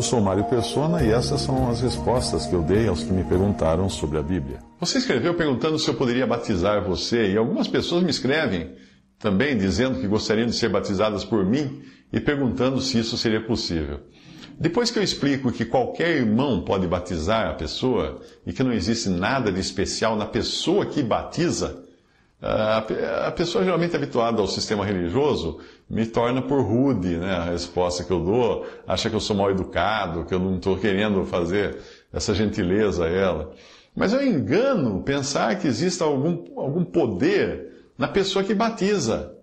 Eu sou Mário Persona e essas são as respostas que eu dei aos que me perguntaram sobre a Bíblia. Você escreveu perguntando se eu poderia batizar você, e algumas pessoas me escrevem também dizendo que gostariam de ser batizadas por mim e perguntando se isso seria possível. Depois que eu explico que qualquer irmão pode batizar a pessoa e que não existe nada de especial na pessoa que batiza, a pessoa geralmente habituada ao sistema religioso me torna por rude né, a resposta que eu dou, acha que eu sou mal educado, que eu não estou querendo fazer essa gentileza a ela. Mas eu engano pensar que exista algum, algum poder na pessoa que batiza.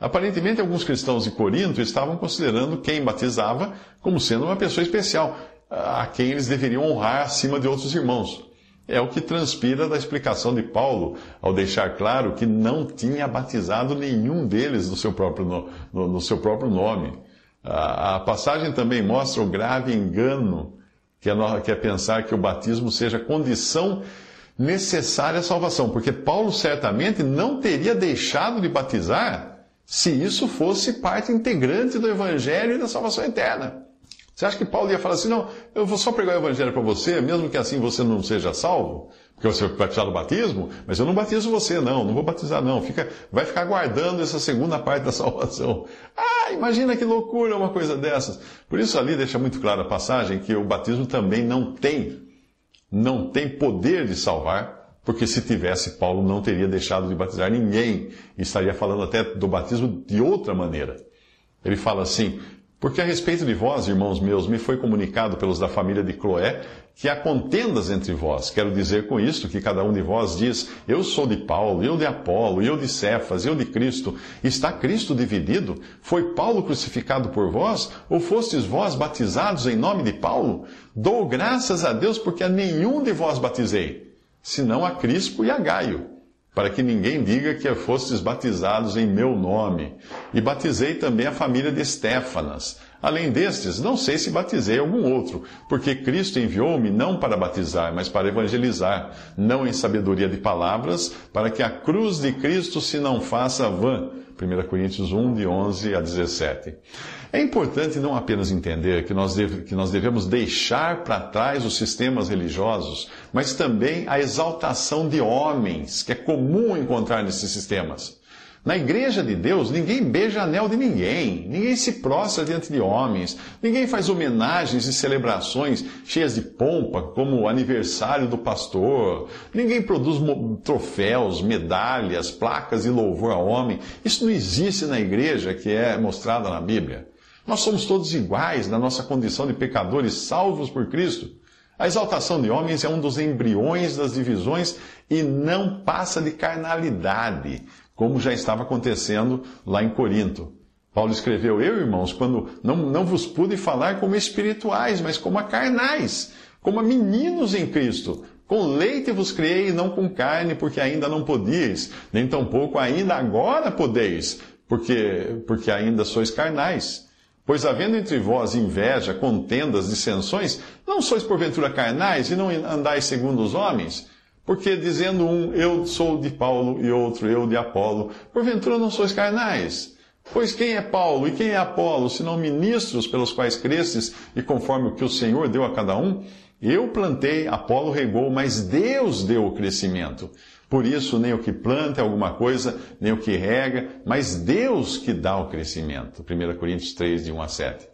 Aparentemente, alguns cristãos de Corinto estavam considerando quem batizava como sendo uma pessoa especial, a quem eles deveriam honrar acima de outros irmãos. É o que transpira da explicação de Paulo ao deixar claro que não tinha batizado nenhum deles no seu próprio, no, no seu próprio nome. A, a, passagem também mostra o grave engano que é, que é pensar que o batismo seja condição necessária à salvação, porque Paulo certamente não teria deixado de batizar se isso fosse parte integrante do evangelho e da salvação eterna. Você acha que Paulo ia falar assim, não, eu vou só pregar o evangelho para você, mesmo que assim você não seja salvo, porque você vai batizar no batismo, mas eu não batizo você, não, não vou batizar, não. Fica, vai ficar guardando essa segunda parte da salvação. Ah, imagina que loucura uma coisa dessas. Por isso ali deixa muito clara a passagem que o batismo também não tem, não tem poder de salvar, porque se tivesse, Paulo não teria deixado de batizar ninguém, e estaria falando até do batismo de outra maneira. Ele fala assim, porque a respeito de vós, irmãos meus, me foi comunicado pelos da família de Cloé que há contendas entre vós. Quero dizer com isto que cada um de vós diz: Eu sou de Paulo, eu de Apolo, eu de Cefas, eu de Cristo. Está Cristo dividido? Foi Paulo crucificado por vós? Ou fostes vós batizados em nome de Paulo? Dou graças a Deus porque a nenhum de vós batizei, senão a Crispo e a Gaio para que ninguém diga que fostes batizados em meu nome. E batizei também a família de Estéfanas. Além destes, não sei se batizei algum outro, porque Cristo enviou-me não para batizar, mas para evangelizar, não em sabedoria de palavras, para que a cruz de Cristo se não faça vã. 1 Coríntios 1, de 11 a 17. É importante não apenas entender que nós, deve, que nós devemos deixar para trás os sistemas religiosos, mas também a exaltação de homens, que é comum encontrar nesses sistemas. Na igreja de Deus, ninguém beija anel de ninguém, ninguém se prostra diante de homens, ninguém faz homenagens e celebrações cheias de pompa, como o aniversário do pastor, ninguém produz troféus, medalhas, placas de louvor a homem. Isso não existe na igreja que é mostrada na Bíblia. Nós somos todos iguais na nossa condição de pecadores salvos por Cristo. A exaltação de homens é um dos embriões das divisões e não passa de carnalidade, como já estava acontecendo lá em Corinto. Paulo escreveu: Eu, irmãos, quando não, não vos pude falar como espirituais, mas como a carnais, como a meninos em Cristo. Com leite vos criei e não com carne, porque ainda não podíeis, nem tampouco ainda agora podeis, porque, porque ainda sois carnais. Pois havendo entre vós inveja, contendas, dissensões, não sois porventura carnais e não andais segundo os homens? Porque dizendo um, eu sou de Paulo, e outro, eu de Apolo, porventura não sois carnais? Pois quem é Paulo e quem é Apolo, senão ministros pelos quais cresces e conforme o que o Senhor deu a cada um? Eu plantei, Apolo regou, mas Deus deu o crescimento. Por isso, nem o que planta é alguma coisa, nem o que rega, mas Deus que dá o crescimento. 1 Coríntios 3, de 1 a 7.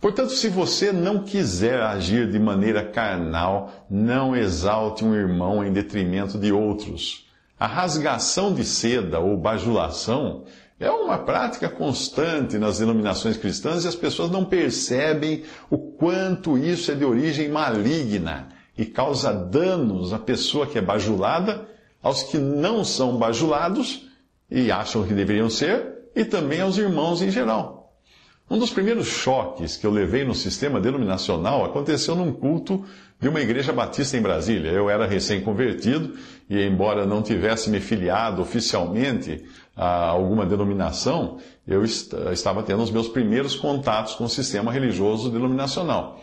Portanto, se você não quiser agir de maneira carnal, não exalte um irmão em detrimento de outros. A rasgação de seda ou bajulação é uma prática constante nas denominações cristãs e as pessoas não percebem o quanto isso é de origem maligna e causa danos à pessoa que é bajulada aos que não são bajulados e acham que deveriam ser, e também aos irmãos em geral. Um dos primeiros choques que eu levei no sistema denominacional aconteceu num culto de uma igreja batista em Brasília. Eu era recém-convertido e, embora não tivesse me filiado oficialmente a alguma denominação, eu estava tendo os meus primeiros contatos com o sistema religioso denominacional.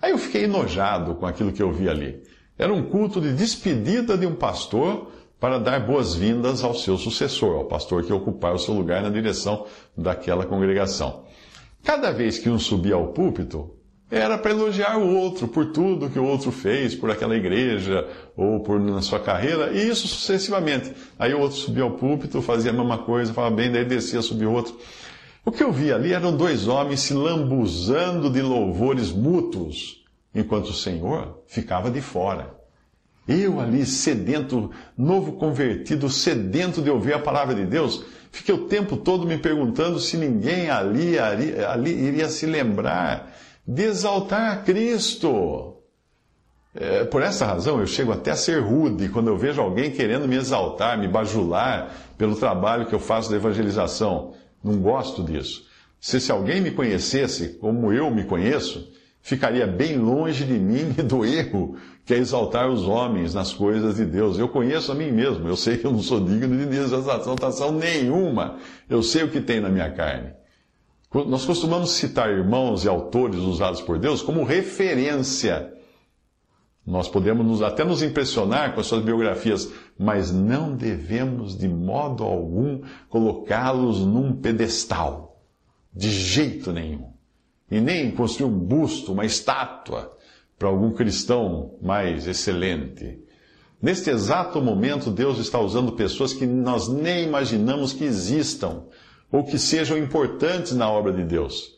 Aí eu fiquei enojado com aquilo que eu vi ali. Era um culto de despedida de um pastor para dar boas-vindas ao seu sucessor, ao pastor que ocupar o seu lugar na direção daquela congregação. Cada vez que um subia ao púlpito, era para elogiar o outro por tudo que o outro fez, por aquela igreja ou por na sua carreira, e isso sucessivamente. Aí o outro subia ao púlpito, fazia a mesma coisa, falava bem, daí descia, subia outro. O que eu vi ali eram dois homens se lambuzando de louvores mútuos enquanto o Senhor ficava de fora. Eu ali, sedento, novo convertido, sedento de ouvir a palavra de Deus, fiquei o tempo todo me perguntando se ninguém ali, ali, ali iria se lembrar de exaltar Cristo. É, por essa razão, eu chego até a ser rude quando eu vejo alguém querendo me exaltar, me bajular pelo trabalho que eu faço de evangelização. Não gosto disso. Se, se alguém me conhecesse como eu me conheço, ficaria bem longe de mim e do erro que é exaltar os homens nas coisas de Deus. Eu conheço a mim mesmo, eu sei que eu não sou digno de exaltação nenhuma. Eu sei o que tem na minha carne. Nós costumamos citar irmãos e autores usados por Deus como referência. Nós podemos até nos impressionar com as suas biografias, mas não devemos de modo algum colocá-los num pedestal. De jeito nenhum e nem construir um busto, uma estátua para algum cristão mais excelente. Neste exato momento, Deus está usando pessoas que nós nem imaginamos que existam ou que sejam importantes na obra de Deus.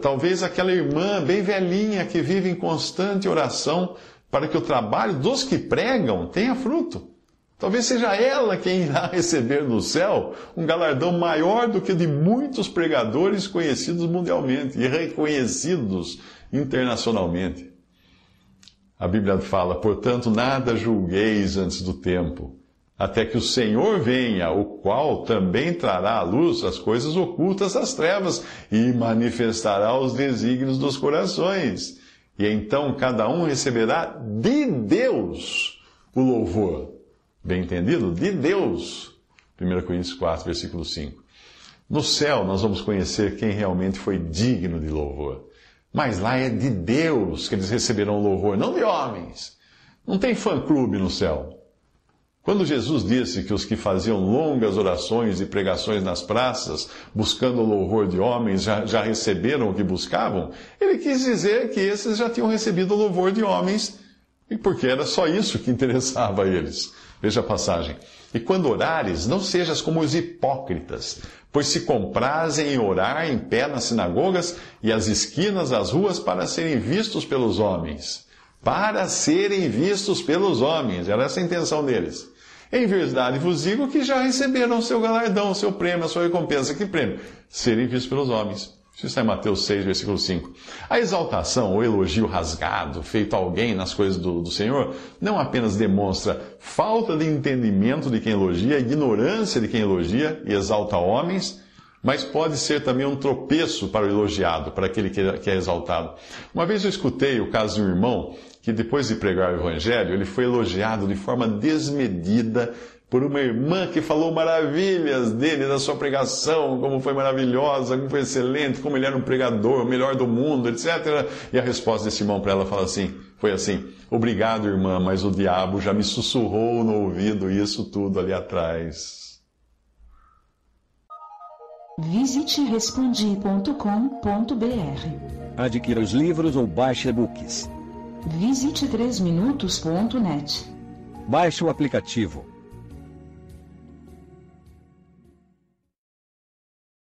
Talvez aquela irmã bem velhinha que vive em constante oração para que o trabalho dos que pregam tenha fruto. Talvez seja ela quem irá receber no céu um galardão maior do que de muitos pregadores conhecidos mundialmente e reconhecidos internacionalmente. A Bíblia fala: portanto, nada julgueis antes do tempo, até que o Senhor venha, o qual também trará à luz as coisas ocultas das trevas e manifestará os desígnios dos corações. E então cada um receberá de Deus o louvor bem entendido, de Deus. 1 Coríntios 4, versículo 5. No céu nós vamos conhecer quem realmente foi digno de louvor. Mas lá é de Deus que eles receberão louvor, não de homens. Não tem fã-clube no céu. Quando Jesus disse que os que faziam longas orações e pregações nas praças, buscando o louvor de homens, já, já receberam o que buscavam, ele quis dizer que esses já tinham recebido o louvor de homens, porque era só isso que interessava a eles. Veja a passagem. E quando orares, não sejas como os hipócritas, pois se comprazem em orar em pé nas sinagogas e às esquinas das ruas para serem vistos pelos homens. Para serem vistos pelos homens. Era essa a intenção deles. Em verdade vos digo que já receberam o seu galardão, o seu prêmio, a sua recompensa. Que prêmio? Serem vistos pelos homens. Isso está em Mateus 6, versículo 5. A exaltação ou elogio rasgado feito a alguém nas coisas do, do, Senhor não apenas demonstra falta de entendimento de quem elogia, ignorância de quem elogia e exalta homens, mas pode ser também um tropeço para o elogiado, para aquele que é exaltado. Uma vez eu escutei o caso de um irmão que, depois de pregar o Evangelho, ele foi elogiado de forma desmedida por uma irmã que falou maravilhas dele, da sua pregação, como foi maravilhosa, como foi excelente, como ele era um pregador, o melhor do mundo, etc. E a resposta desse irmão para ela fala assim, foi assim: Obrigado, irmã, mas o diabo já me sussurrou no ouvido isso tudo ali atrás. Visite respondi.com.br. Adquira os livros ou baixe e-books. Visite 3minutos.net. Baixe o aplicativo